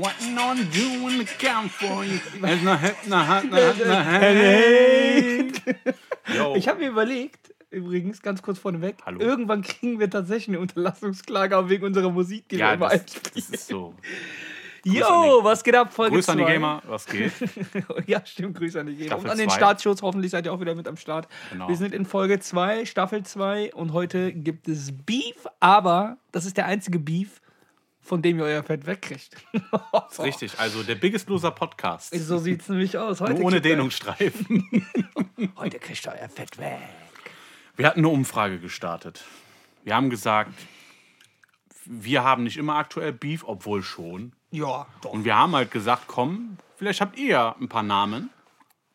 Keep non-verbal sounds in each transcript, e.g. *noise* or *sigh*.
Waiting on when the count for you. Heart, no hate. Yo. Ich habe mir überlegt, übrigens, ganz kurz vorneweg, Hallo. irgendwann kriegen wir tatsächlich eine Unterlassungsklage auch wegen unserer Musik, die wir Ja, immer das, das ist so. Yo, was geht ab? Folge Grüße an die zwei. Gamer, was geht? *laughs* ja, stimmt, Grüße an die Gamer. Staffel Und an den zwei. Startschuss, hoffentlich seid ihr auch wieder mit am Start. Genau. Wir sind in Folge 2, Staffel 2 und heute gibt es Beef, aber das ist der einzige Beef, von dem ihr euer Fett wegkriegt. *laughs* Ist richtig. Also der Biggest Loser Podcast. So sieht es nämlich aus. Heute Nur ohne Dehnungsstreifen. *laughs* Heute kriegt ihr euer Fett weg. Wir hatten eine Umfrage gestartet. Wir haben gesagt, wir haben nicht immer aktuell Beef, obwohl schon. Ja, doch. Und wir haben halt gesagt, komm, vielleicht habt ihr ja ein paar Namen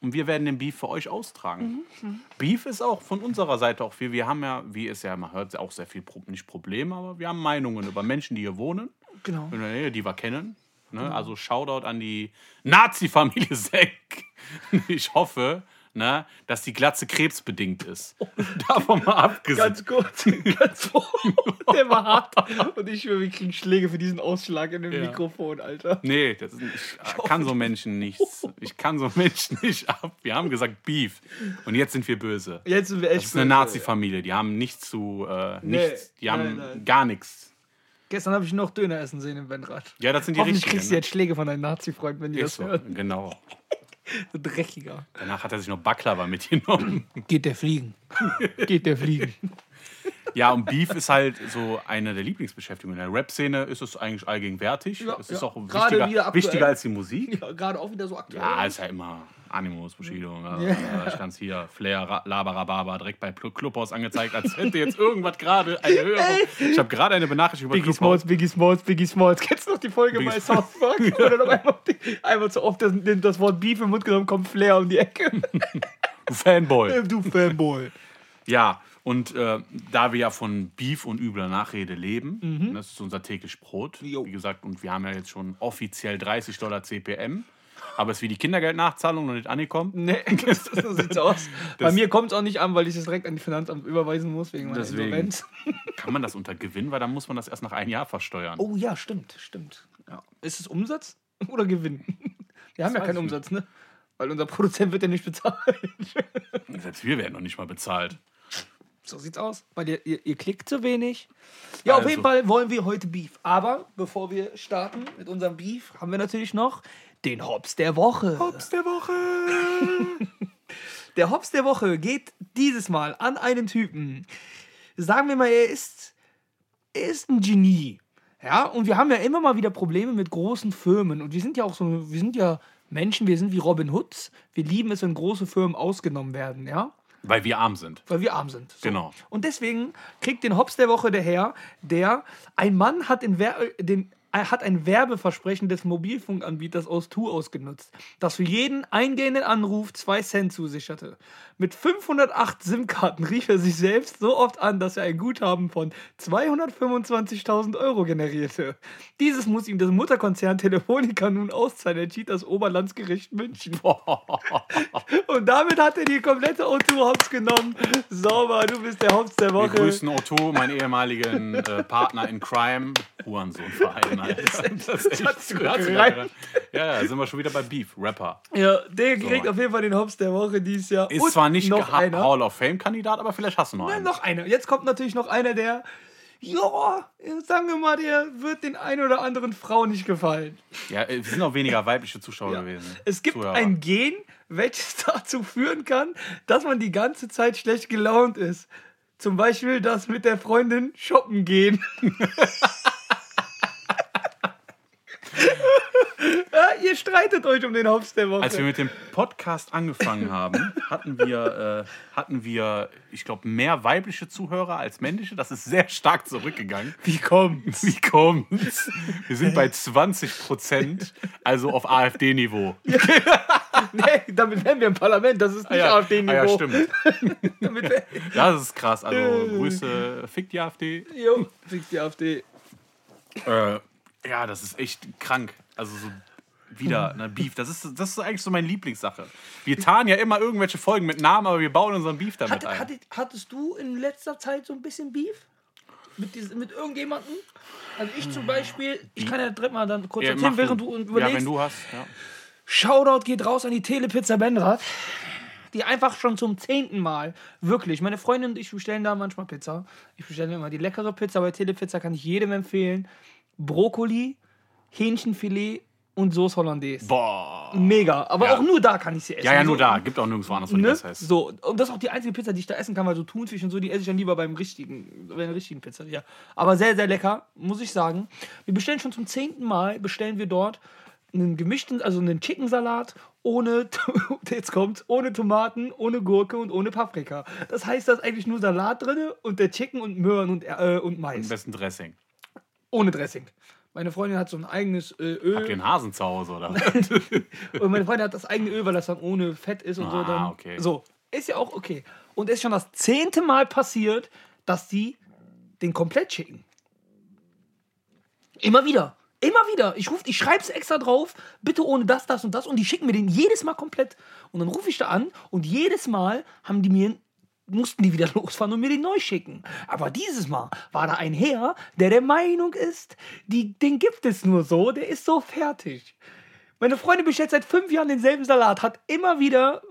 und wir werden den Beef für euch austragen. Beef ist auch von unserer Seite auch viel. Wir haben ja, wie es ja, man hört auch sehr viel, nicht Probleme, aber wir haben Meinungen über Menschen, die hier wohnen, Genau. in der Nähe, die wir kennen. Ne? Also Shoutout an die Nazi-Familie *laughs* Seck. Ich hoffe, ne, dass die Glatze krebsbedingt ist. *laughs* Davon mal abgesehen. Ganz kurz, ganz kurz. Der war hart. Und ich schwöre, wir kriegen Schläge für diesen Ausschlag in dem Ja. Mikrofon, Alter. Nee, das ist, ich kann so Menschen nichts. Ich kann so Menschen nicht ab. Wir haben gesagt Beef. Und jetzt sind wir böse. Jetzt sind wir echt. Das ist eine böse. Nazi-Familie. Die haben nichts zu. Äh, nichts, die haben nein, nein. gar nichts. Gestern habe ich noch Döner essen sehen im Benrad. Ja, das sind die Hoffentlich richtigen. kriegst du jetzt Schläge von deinen Nazi-Freunden, wenn die ne? das Ist so, hören. genau. *laughs* So dreckiger. Danach hat er sich noch Baklava mitgenommen. Geht der fliegen. Geht der fliegen. Ja, und Beef ist halt so eine der Lieblingsbeschäftigungen. In der Rap-Szene ist es eigentlich allgegenwärtig. Ja, es ist ja. auch Gerade wieder wichtiger, aktuell. wichtiger als die Musik. Ja, gerade auch wieder so aktuell. Ja, ist ja immer Animus, Bushido. Ja. Ich kann es hier, Flair, Ra- Labarababa, direkt bei Clubhaus angezeigt, als hätte jetzt irgendwas gerade eine *laughs* Höhe. Ich habe gerade eine Benachrichtigung über Biggie Clubhaus. Smalls, Biggie Smalls, Biggie Smalls. Kennst du noch die Folge Biggie bei South Park? Oder einmal zu oft das, das Wort Beef im Mund genommen, kommt Flair um die Ecke. Du Fanboy. *laughs* du Fanboy. Ja, und äh, da wir ja von Beef und übler Nachrede leben, das ist unser täglich Brot. Mhm. Jo. Wie gesagt, und wir haben ja jetzt schon offiziell 30 Dollar CPM. Aber es ist wie die Kindergeldnachzahlung noch nicht angekommen. Nee, *laughs* das, so sieht's aus. Bei mir kommt es auch nicht an, weil ich es direkt an die Finanzamt überweisen muss, wegen meiner Deswegen. Insolvenz. *laughs* Kann man das unter Gewinn, weil dann muss man das erst nach einem Jahr versteuern. Oh ja, stimmt, stimmt. Ja. Ist es Umsatz *laughs* oder Gewinn? Wir haben ja weiß keinen Umsatz, ne? Weil unser Produzent wird ja nicht bezahlt. Selbst wir werden noch nicht mal bezahlt. So sieht's aus. Weil ihr, ihr, ihr klickt zu wenig. Ja, auf Also. jeden Fall wollen wir heute Beef. Aber bevor wir starten mit unserem Beef, haben wir natürlich noch den Hops der Woche. Hops der Woche. Der Hops der Woche geht dieses Mal an einen Typen. Sagen wir mal, er ist, er ist ein Genie. Ja, und wir haben ja immer mal wieder Probleme mit großen Firmen. Und wir sind ja auch so, wir sind ja Menschen, wir sind wie Robin Hoods. Wir lieben es, wenn große Firmen ausgenommen werden, ja. Weil wir arm sind. Weil wir arm sind. So. Genau. Und deswegen kriegt den Hops der Woche der Herr, der ein Mann hat, den, Wer den, er hat ein Werbeversprechen des Mobilfunkanbieters aus Tu ausgenutzt, das für jeden eingehenden Anruf 2 Cent zusicherte. Mit 508 SIM-Karten rief er sich selbst so oft an, dass er ein Guthaben von 225.000 Euro generierte. Dieses muss ihm das Mutterkonzern Telefonica nun auszahlen, entschied das Oberlandesgericht München. *laughs* Und damit hat er die komplette O2-Hops genommen. Sauber, du bist der Hops der Wir Woche. grüßen Otto, meinen ehemaligen äh, Partner in Crime. Hurensohnverein. Alter. *laughs* Das ist echt sogar- Ja, ja, sind wir schon wieder bei Beef, Rapper. Ja, der kriegt So. auf jeden Fall den Hops der Woche dieses Jahr. Ist Und zwar nicht noch einer. Hall of Fame-Kandidat, aber vielleicht hast du noch Nein, einen. noch einer. Jetzt kommt natürlich noch einer, der, ja, sagen wir mal, der wird den ein oder anderen Frau nicht gefallen. Ja, äh, es sind auch weniger weibliche Zuschauer gewesen. Es gibt Zuhörer. ein Gen, welches *laughs* dazu führen kann, dass man die ganze Zeit schlecht gelaunt ist. Zum Beispiel das mit der Freundin shoppen gehen. *laughs* *laughs* ja, ihr streitet euch um den Hops der Woche. Als wir mit dem Podcast angefangen haben, hatten wir, äh, hatten wir ich glaube, mehr weibliche Zuhörer als männliche. Das ist sehr stark zurückgegangen. Wie kommt's? Wie kommt's? Wir sind bei 20 Prozent, also auf AfD-Niveau. *laughs* Nee, damit wären wir im Parlament. Das ist nicht AfD-Niveau. Ah ja, stimmt. *laughs* Das ist krass. Also Grüße, fick die AfD. Jo, fix die AfD. Äh, ja, das ist echt krank. Also so wieder ne, Beef. Das ist, das ist eigentlich so meine Lieblingssache. Wir tarnen ja immer irgendwelche Folgen mit Namen, aber wir bauen unseren Beef damit Hat, ein. hattet, hattest du in letzter Zeit so ein bisschen Beef? mit, dies- mit irgendjemandem. Also ich zum Beispiel, ich kann ja direkt mal dann kurz Ja, erzählen, während du überlegst. Ja, wenn du hast. Ja. Shoutout geht raus an die Telepizza Benrath, die einfach schon zum zehnten Mal, wirklich, meine Freundin und ich bestellen da manchmal Pizza. Ich bestelle immer die leckere Pizza, bei Telepizza kann ich jedem empfehlen. Brokkoli, Hähnchenfilet und Sauce Hollandaise. Boah. Mega, aber Ja. auch nur da kann ich sie essen. Ja, ja, nur da. Gibt auch nirgendwo anders, wo die Ne? besser ist. So, und das ist auch die einzige Pizza, die ich da essen kann, weil so Thunfisch und so, die esse ich dann lieber beim richtigen, bei der richtigen Pizza. Ja. Aber sehr, sehr lecker, muss ich sagen. Wir bestellen schon zum zehnten Mal, bestellen wir dort einen gemischten, also einen Chicken-Salat ohne, *laughs* jetzt kommt's, ohne Tomaten, ohne Gurke und ohne Paprika. Das heißt, da ist eigentlich nur Salat drin und der Chicken und Möhren und, äh, und Mais. Am besten Dressing. Ohne Dressing. Meine Freundin hat so ein eigenes äh, Öl. Habt ihr einen Hasen zu Hause, oder? *laughs* Und meine Freundin hat das eigene Öl, weil das dann ohne Fett ist und so. Ah, Dann, okay. So, ist ja auch okay. Und es ist schon das zehnte Mal passiert, dass die den komplett schicken. Immer wieder. Immer wieder. Ich, ruf, ich schreibe es extra drauf, bitte ohne das, das und das. Und die schicken mir den jedes Mal komplett. Und dann rufe ich da an und jedes Mal haben die mir mussten die wieder *laughs* losfahren und mir den neu schicken. Aber dieses Mal war da ein Herr, der der Meinung ist, die, den gibt es nur so, der ist so fertig. Meine Freundin bestellt seit fünf Jahren denselben Salat, hat immer wieder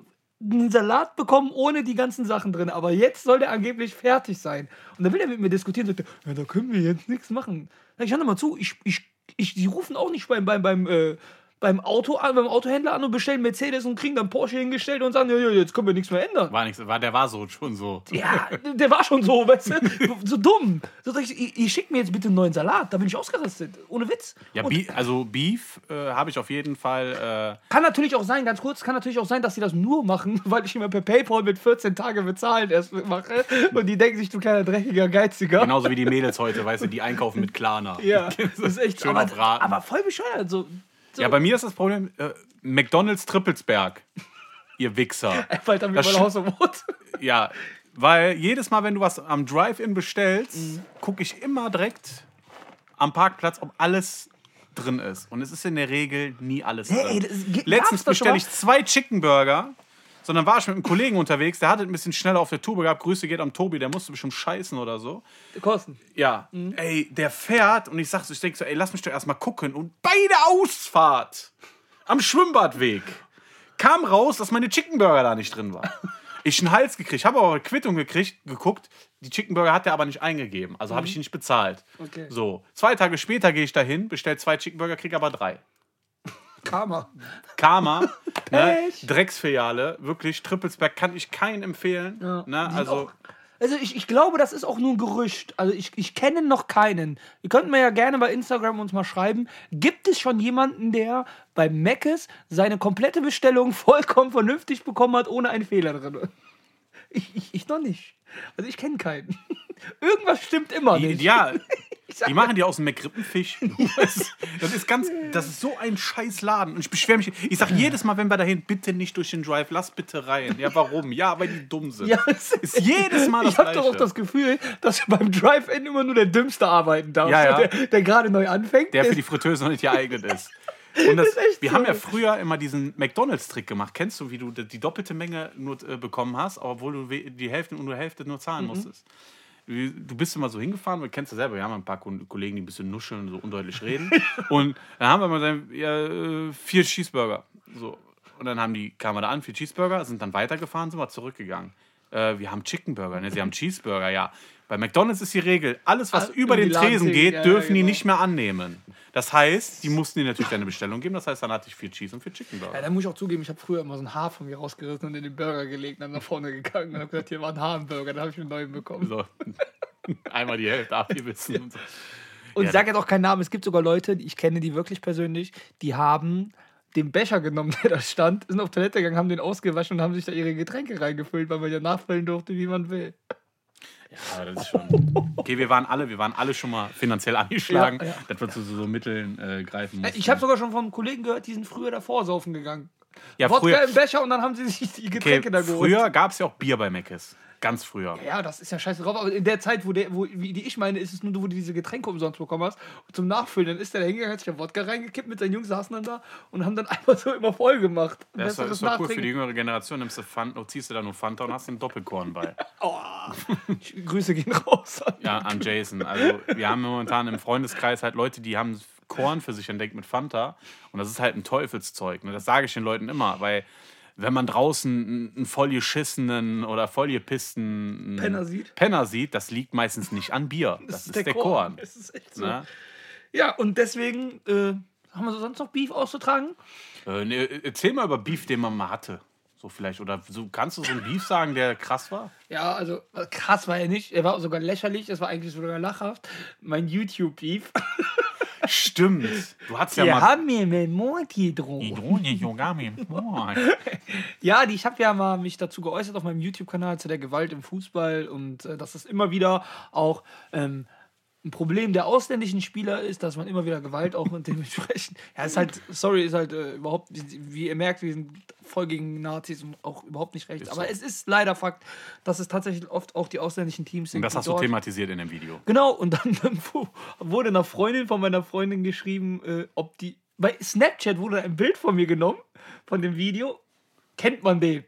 einen Salat bekommen ohne die ganzen Sachen drin. Aber jetzt soll der angeblich fertig sein. Und dann will er mit mir diskutieren und sagt, ja, da können wir jetzt nichts machen. Sag ich, hör mal zu, ich, ich, ich, die rufen auch nicht beim, beim, beim, äh, beim, Auto an, beim Autohändler an und bestellen Mercedes und kriegen dann Porsche hingestellt und sagen, ja, ja, jetzt können wir nichts mehr ändern. War nichts, war, der war so schon so. Ja, der war schon so, *laughs* weißt du, so dumm. So ich, ihr, schickt mir jetzt bitte einen neuen Salat, da bin ich ausgerastet. Ohne Witz. Ja, Bi also Beef äh, habe ich auf jeden Fall. kann natürlich auch sein, ganz kurz, kann natürlich auch sein, dass sie das nur machen, *laughs* weil ich immer per PayPal mit 14 Tage bezahlen erst mache. Und die denken sich, du kleiner dreckiger Geiziger. Äh, genauso wie die Mädels heute, weißt du, die einkaufen mit Klarna. Ja, *laughs* das ist echt Schön aber, auf Raten. aber voll bescheuert. So, so. Ja, bei mir ist das Problem, äh, McDonalds Trippelsberg. *laughs* Ihr Wichser. *laughs* Das mal sch- Haus Brot. *laughs* Ja, weil jedes Mal, wenn du was am Drive-In bestellst, Mhm. gucke ich immer direkt am Parkplatz, ob alles drin ist. Und es ist in der Regel nie alles drin. ey, das ge- Letztens bestelle ich zwei Chicken Burger, sondern war ich mit einem Kollegen unterwegs, der hatte ein bisschen schneller auf der Tube gehabt. Grüße geht am Tobi, der musste bestimmt scheißen oder so. Kosten. Ja, Mhm. ey, der fährt und ich sag so, ich denke so, ey, lass mich doch erstmal gucken. Und bei der Ausfahrt am Schwimmbadweg kam raus, dass meine Chicken Burger da nicht drin war. *laughs* Ich einen Hals gekriegt, habe aber eine Quittung gekriegt, geguckt. Die Chicken Burger hat er aber nicht eingegeben, also habe ich die nicht bezahlt. Mhm. Okay. So, zwei Tage später gehe ich dahin, bestell zwei Chicken Burger, krieg aber drei. Karma. Karma, *laughs* ne. Drecksfiliale, wirklich, Trippelsberg kann ich keinen empfehlen. Ja. Ne, also, auch- Also ich, ich glaube, das ist auch nur ein Gerücht. Also ich, ich kenne noch keinen. Ihr könnt mir ja gerne bei Instagram uns mal schreiben. Gibt es schon jemanden, der bei Meckes seine komplette Bestellung vollkommen vernünftig bekommen hat, ohne einen Fehler drin? Ich, ich, ich noch nicht. Also ich kenne keinen. Irgendwas stimmt immer nicht. ja, *laughs* die machen die aus dem McRippenfisch. *laughs* Das, ist- das ist ganz, das ist so ein scheiß Laden. Und ich beschwere mich, ich sage jedes Mal, wenn wir dahin, bitte nicht durch den Drive, lass bitte rein. Ja, warum? Ja, weil die dumm sind. Ja, *laughs* es Ist jedes Mal das Ich habe doch auch das Gefühl, dass beim Drive-In immer nur der Dümmste arbeiten darf. Ja, ja. Der, der gerade neu anfängt. der für die Fritteuse noch nicht geeignet ist. Und das, echt wir so. haben ja früher immer diesen McDonalds-Trick gemacht. Kennst du, wie du die doppelte Menge nur äh, bekommen hast, obwohl du die Hälfte und nur Hälfte nur zahlen Mhm. musstest? Du du bist immer so hingefahren, du kennst ja selber, wir haben ein paar Ko- Kollegen, die ein bisschen nuscheln, so undeutlich reden. *laughs* und dann haben wir mal dann, ja, äh, vier Cheeseburger. So. Und dann haben die, kamen wir da an, vier Cheeseburger, sind dann weitergefahren, sind wir zurückgegangen. Äh, wir haben Chicken Burger, ne? sie haben Cheeseburger, ja. Bei McDonalds ist die Regel, alles, was Ah, über die den Tresen geht, ja, ja, dürfen die genau. nicht mehr annehmen. Das heißt, die mussten dir natürlich deine Bestellung geben. Das heißt, dann hatte ich vier Cheese und vier Chicken Burger. Ja, da muss ich auch zugeben, ich habe früher immer so ein Haar von mir rausgerissen und in den Burger gelegt und dann nach vorne gegangen und habe gesagt, hier war ein Haarburger, dann habe ich einen neuen bekommen. So. *laughs* Einmal die Hälfte abgebissen. Und so. Und Ja, ich sage jetzt auch keinen Namen, es gibt sogar Leute, die- ich kenne die wirklich persönlich, die haben den Becher genommen, *laughs* der da stand, sind auf Toilette gegangen, haben den ausgewaschen und haben sich da ihre Getränke reingefüllt, weil man ja nachfüllen durfte, wie man will. Ja, das ist schon. Okay, wir waren alle, wir waren alle schon mal finanziell angeschlagen, Ja, ja. dass wir zu so Mitteln äh, greifen mussten. Ich habe sogar schon von Kollegen gehört, die sind früher davor saufen gegangen. ja, Wodka früher, im Becher und dann haben sie sich die okay, Getränke da geholt. früher gab es ja auch Bier bei Meckes. Ganz früher. Ja, das ist ja scheiße drauf. Aber in der Zeit, wo, der, wo wie die ich meine, ist es nur, wo du diese Getränke umsonst bekommen hast. Und zum Nachfüllen, dann ist der da hingegangen, hat sich der Wodka reingekippt mit seinen Jungs, saßen dann da und haben dann *laughs* einfach so immer voll gemacht. Und Das besseres ist doch cool für die jüngere Generation. Nimmst du Fanta, ziehst du da nur Fanta und hast den Doppelkorn bei. *laughs* Oh, Grüße gehen raus. Ja, an Jason. Also wir *laughs* haben momentan im Freundeskreis halt Leute, die haben Korn für sich entdeckt mit Fanta. Und das ist halt ein Teufelszeug. Ne? Das sage ich den Leuten immer, weil wenn man draußen einen- vollgeschissenen oder vollgepissten Penner sieht. Penner sieht, das liegt meistens nicht an Bier. Das, ist, der, Korn. Das ist echt so. Ne? Ja, und deswegen äh, haben wir so sonst noch Beef auszutragen? Äh, ne, erzähl mal über Beef, den man mal hatte. So vielleicht. Oder so, kannst du so einen Beef sagen, der krass war? Ja, also äh, krass war er nicht. Er war sogar lächerlich. Es war eigentlich sogar lachhaft. Mein YouTube-Beef. *laughs* Stimmt. Du hattest ja Wir mal. haben mir mit. Boah. Ja, die, ich habe ja mal mich dazu geäußert auf meinem YouTube-Kanal zu der Gewalt im Fußball und äh, dass es immer wieder auch ähm, ein Problem der ausländischen Spieler ist, dass man immer wieder Gewalt auch und dementsprechend. Ja, ist halt, sorry, ist halt äh, überhaupt, wie, ihr merkt, wir sind voll gegen Nazis und auch überhaupt nicht rechts. Ist Aber so. es ist leider Fakt, dass es tatsächlich oft auch die ausländischen Teams sind. Und das hast du dort- thematisiert in dem Video. Genau, und dann, dann *laughs* wu- wurde einer Freundin von meiner Freundin geschrieben, äh, ob die. Bei Snapchat wurde ein Bild von mir genommen, von dem Video. Kennt man den?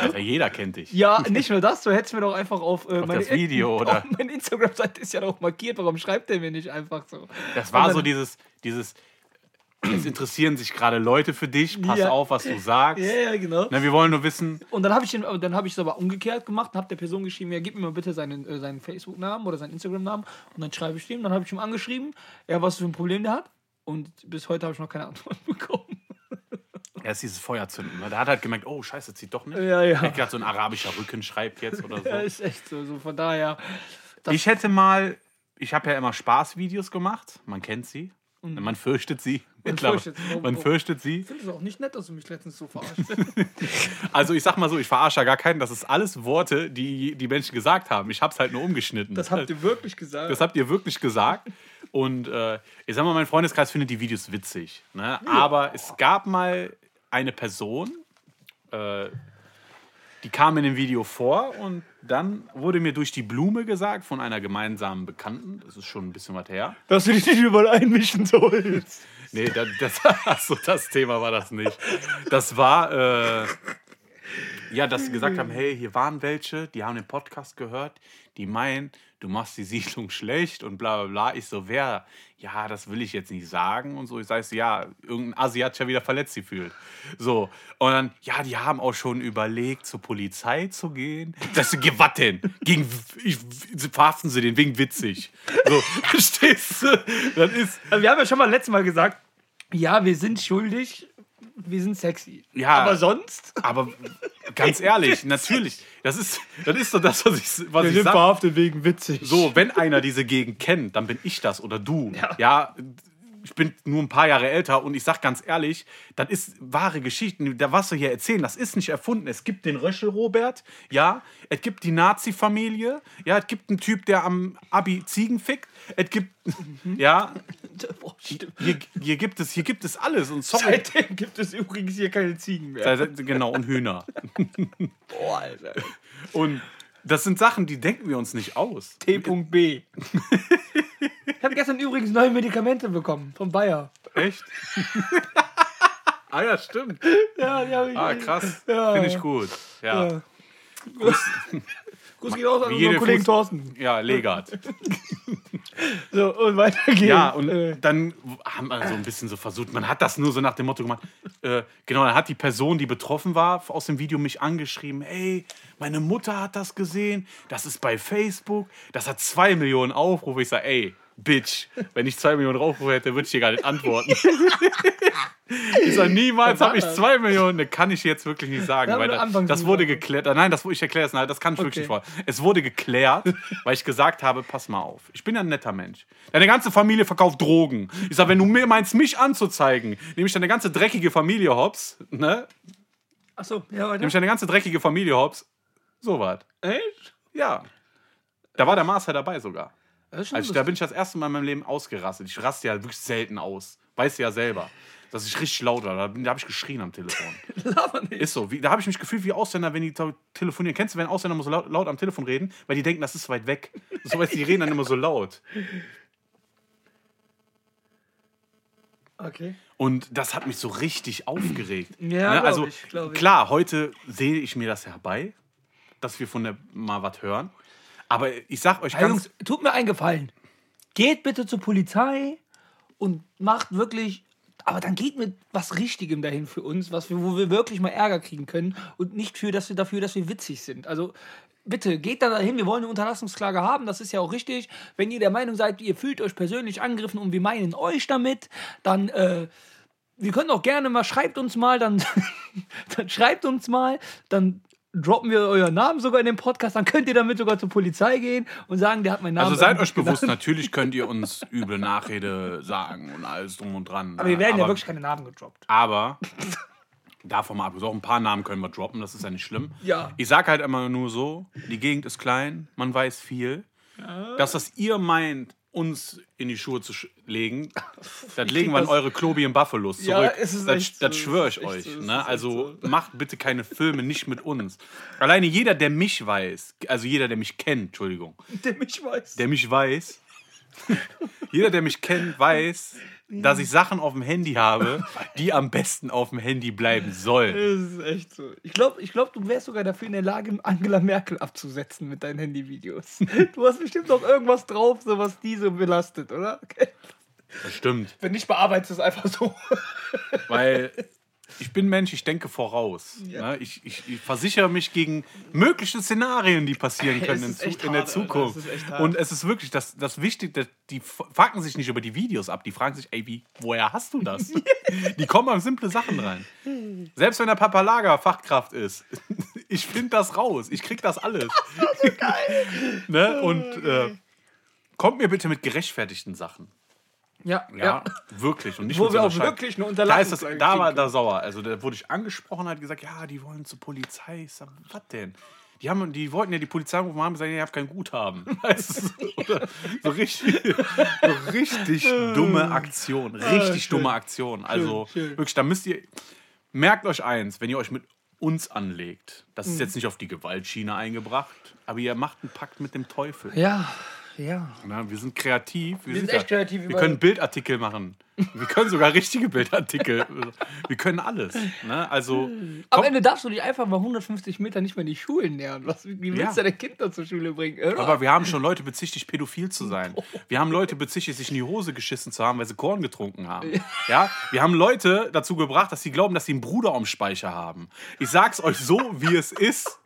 Also jeder kennt dich. Ja, nicht nur das, du hättest mir doch einfach auf, äh, meine das Video, *laughs* oder? Auf meine Instagram-Seite ist ja doch markiert, warum schreibt der mir nicht einfach so? Das war Und so dann- dieses, dieses, es interessieren sich gerade Leute für dich, pass Ja. auf, was du sagst. Ja, ja, genau. Na, wir wollen nur wissen, Und dann habe ich, den- dann hab ich es aber umgekehrt gemacht und habe der Person geschrieben, ja, gib mir mal bitte seinen, äh, seinen Facebook-Namen oder seinen Instagram-Namen. Und dann schreibe ich ihm, dann habe ich ihm angeschrieben, ja, was für ein Problem der hat. Und bis heute habe ich noch keine Antwort *laughs* bekommen. Er ist dieses Feuerzünden. Ne? Der hat halt gemerkt, oh, scheiße, zieht doch nicht. Ja, ja. Er hat gerade so ein arabischer Rücken schreibt jetzt oder *laughs* Ja, so. ist echt so. so von daher. Ich hätte mal, ich habe ja immer Spaßvideos gemacht. Man kennt sie. Man fürchtet sie. Mhm. fürchtet. Oh, Man oh. fürchtet sie. Ich finde es auch nicht nett, dass du mich letztens so verarscht *laughs* Also ich sag mal so, ich verarsche ja gar keinen. Das ist alles Worte, die die Menschen gesagt haben. Ich habe es halt nur umgeschnitten. Das habt ihr *laughs* wirklich gesagt. Das habt ihr wirklich gesagt. Und äh, ich sag mal, mein Freundeskreis findet die Videos witzig. Ne? Aber es gab mal eine Person, äh, die kam in dem Video vor und dann wurde mir durch die Blume gesagt von einer gemeinsamen Bekannten, das ist schon ein bisschen was her. dass du dich nicht überall einmischen sollst. Nee, das, *laughs* das, achso, das Thema war das nicht. Das war, äh, ja, dass sie gesagt haben, hey, hier waren welche, die haben den Podcast gehört, die meinen, du machst die *laughs* Siedlung schlecht und bla bla bla. Ich so, wer? Ja, das will ich jetzt nicht sagen und so. Ich sage, ja, irgendein Asi hat sich ja wieder verletzt gefühlt. So, und dann, ja, die haben auch schon überlegt, zur Polizei zu gehen. Das ist, denn? Gegen, ich, verhaften sie den wegen witzig. So, *laughs* verstehst du? Das ist, Also wir haben ja schon mal letztes Mal gesagt, ja, wir sind schuldig, wir sind sexy. Ja. Aber sonst? Aber ganz ehrlich, *laughs* natürlich, das ist, das ist so das, was ich, was ich sag. verhaftet wegen witzig. So, wenn einer diese Gegend kennt, dann bin ich das oder du. Ja. Ja. Ich bin nur ein paar Jahre älter und ich sag ganz ehrlich, das ist wahre Geschichten. Da was wir hier erzählen, das ist nicht erfunden. Es gibt den Röschel Robert, ja, es gibt die Nazi-Familie, ja, es gibt einen Typ, der am Abi Ziegen fickt, es gibt, ja, *laughs* Boah, stimmt. hier, hier gibt es, hier gibt es alles und sorry. Seitdem gibt es übrigens hier keine Ziegen mehr. Genau, und Hühner. *laughs* Boah, Alter. Und das sind Sachen, die denken wir uns nicht aus. T.B. *laughs* ich habe gestern übrigens neue Medikamente bekommen von Bayer. Echt? *laughs* ah ja, stimmt. Ja, die hab ich. Ah, krass. Ja. Finde ich gut. Ja, Ja. Gruß *laughs* geht aus an unseren Kollegen Fuß- Thorsten. ja Legat. *laughs* So, und weiter geht's. Ja, und Äh, dann haben wir so ein bisschen so versucht, man hat das nur so nach dem Motto gemacht. Äh, genau, dann hat die Person, die betroffen war, aus dem Video mich angeschrieben: Ey, meine Mutter hat das gesehen, das ist bei Facebook, das hat zwei Millionen Aufrufe. Ich sage: Ey, Bitch, wenn ich zwei Millionen Aufrufe hätte, würde ich dir gar nicht antworten. *laughs* ich sage: Niemals habe ich zwei Millionen. Das kann ich jetzt wirklich nicht sagen, weil das, das wurde geklärt. Nein, das, ich erkläre es, nein, das kann ich wirklich Okay. nicht vor. Es wurde geklärt, *laughs* weil ich gesagt habe, pass mal auf, ich bin ja ein netter Mensch. Deine ganze Familie verkauft Drogen. Ich sage, wenn du mir meinst, mich anzuzeigen, nehme ich deine ganze dreckige Familie hops, ne? Achso, ja, weiter. Nehme ich deine ganze dreckige Familie hops. So was. Echt? Ja. Da war der Master dabei sogar. Also, da bin ich das erste Mal in meinem Leben ausgerastet. Ich raste ja wirklich selten aus. Weißt du ja selber. dass ich richtig laut war. Da, da habe ich geschrien am Telefon. *laughs* Nicht. Ist so. Wie, da habe ich mich gefühlt wie Ausländer, wenn die telefonieren. Kennst du, wenn Ausländer immer so laut, laut am Telefon reden, weil die denken, das ist weit weg. So weißt die reden dann immer so laut. Okay. Und das hat mich so richtig aufgeregt. Ja, Ne? also ich, ich. klar, heute sehe ich mir das herbei, dass wir von der mal was hören. Aber ich sag euch Hey, ganz, Jungs, tut mir einen Gefallen. Geht bitte zur Polizei und macht wirklich. Aber dann geht mit was Richtigem dahin für uns, was wir, wo wir wirklich mal Ärger kriegen können und nicht für, dass wir dafür, dass wir witzig sind. Also bitte geht da dahin. Wir wollen eine Unterlassungsklage haben. Das ist ja auch richtig. Wenn ihr der Meinung seid, ihr fühlt euch persönlich angegriffen und wir meinen euch damit, dann äh, wir können auch gerne mal, schreibt uns mal, dann, *laughs* dann schreibt uns mal, dann droppen wir euren Namen sogar in den Podcast, dann könnt ihr damit sogar zur Polizei gehen und sagen, der hat meinen Namen. also seid euch bewusst, natürlich *laughs* könnt ihr uns üble Nachrede sagen und alles drum und dran. Aber wir werden ja wirklich keine Namen gedroppt. Aber *laughs* davon mal abgesehen, auch ein paar Namen können wir droppen, das ist ja nicht schlimm. Ja. Ich sag halt immer nur so, die Gegend ist klein, man weiß viel. Das, was ihr meint, uns in die Schuhe zu legen, *laughs* das legen wir an eure Klobigen Buffalos Ja, zurück. es ist das echt so, das schwöre ich euch. so, Ne? Also macht bitte keine Filme nicht mit uns. Alleine jeder, der mich weiß, also jeder, der mich kennt, Entschuldigung, Der mich weiß. der mich weiß, *laughs* jeder, der mich kennt, weiß, dass ich Sachen auf dem Handy habe, *laughs* die am besten auf dem Handy bleiben sollen. das ist echt so. Ich glaube, ich glaub, du wärst sogar dafür in der Lage, Angela Merkel abzusetzen mit deinen Handyvideos. *laughs* Du hast bestimmt noch irgendwas drauf, so was die so belastet, oder? Okay. Das stimmt. Wenn nicht, bearbeitest es einfach so. Weil ich bin Mensch, ich denke voraus. Ja. Ne? Ich, ich, ich versichere mich gegen mögliche Szenarien, die passieren *laughs* können in, ist der hart, Alter. Zukunft. Das ist hart. Und es ist wirklich das, das Wichtige, die f- fucken sich nicht über die Videos ab, die fragen sich, ey, wie, woher hast du das? *laughs* die kommen an simple Sachen rein. Selbst wenn der Papa Lager Fachkraft ist, *laughs* ich finde das raus, ich krieg das alles. ne? Und äh, kommt mir bitte mit gerechtfertigten Sachen. Ja, Ja, wirklich. Und nicht Wo wir auch wirklich eine da, ist das, da war da sauer. Also da wurde ich angesprochen, hat gesagt, ja, die wollen zur Polizei. Ich sag, was denn? Die, haben, die wollten ja die Polizei anrufen und haben gesagt, ihr habt kein Guthaben. *laughs* Weißt du, so, richtig, so richtig dumme Aktion. Richtig schön. dumme Aktion. Also schön. wirklich, da müsst ihr, merkt euch eins, wenn ihr euch mit uns anlegt, das Mhm. ist jetzt nicht auf die Gewaltschiene eingebracht, aber ihr macht einen Pakt mit dem Teufel. Ja, ja. Na, wir sind kreativ. Wir, sind echt kreativ, Wir können Bildartikel machen. Wir können sogar richtige Bildartikel. Wir können alles. Ne? Also, Am Ende darfst du dich einfach mal 150 Meter nicht mehr in die Schulen nähern. Was, wie willst Ja. du deine Kinder zur Schule bringen? Oder? aber wir haben schon Leute bezichtigt, pädophil zu sein. Wir haben Leute bezichtigt, sich in die Hose geschissen zu haben, weil sie Korn getrunken haben. Ja? Wir haben Leute dazu gebracht, dass sie glauben, dass sie einen Bruder am Speicher haben. Ich sag's euch so, wie es ist.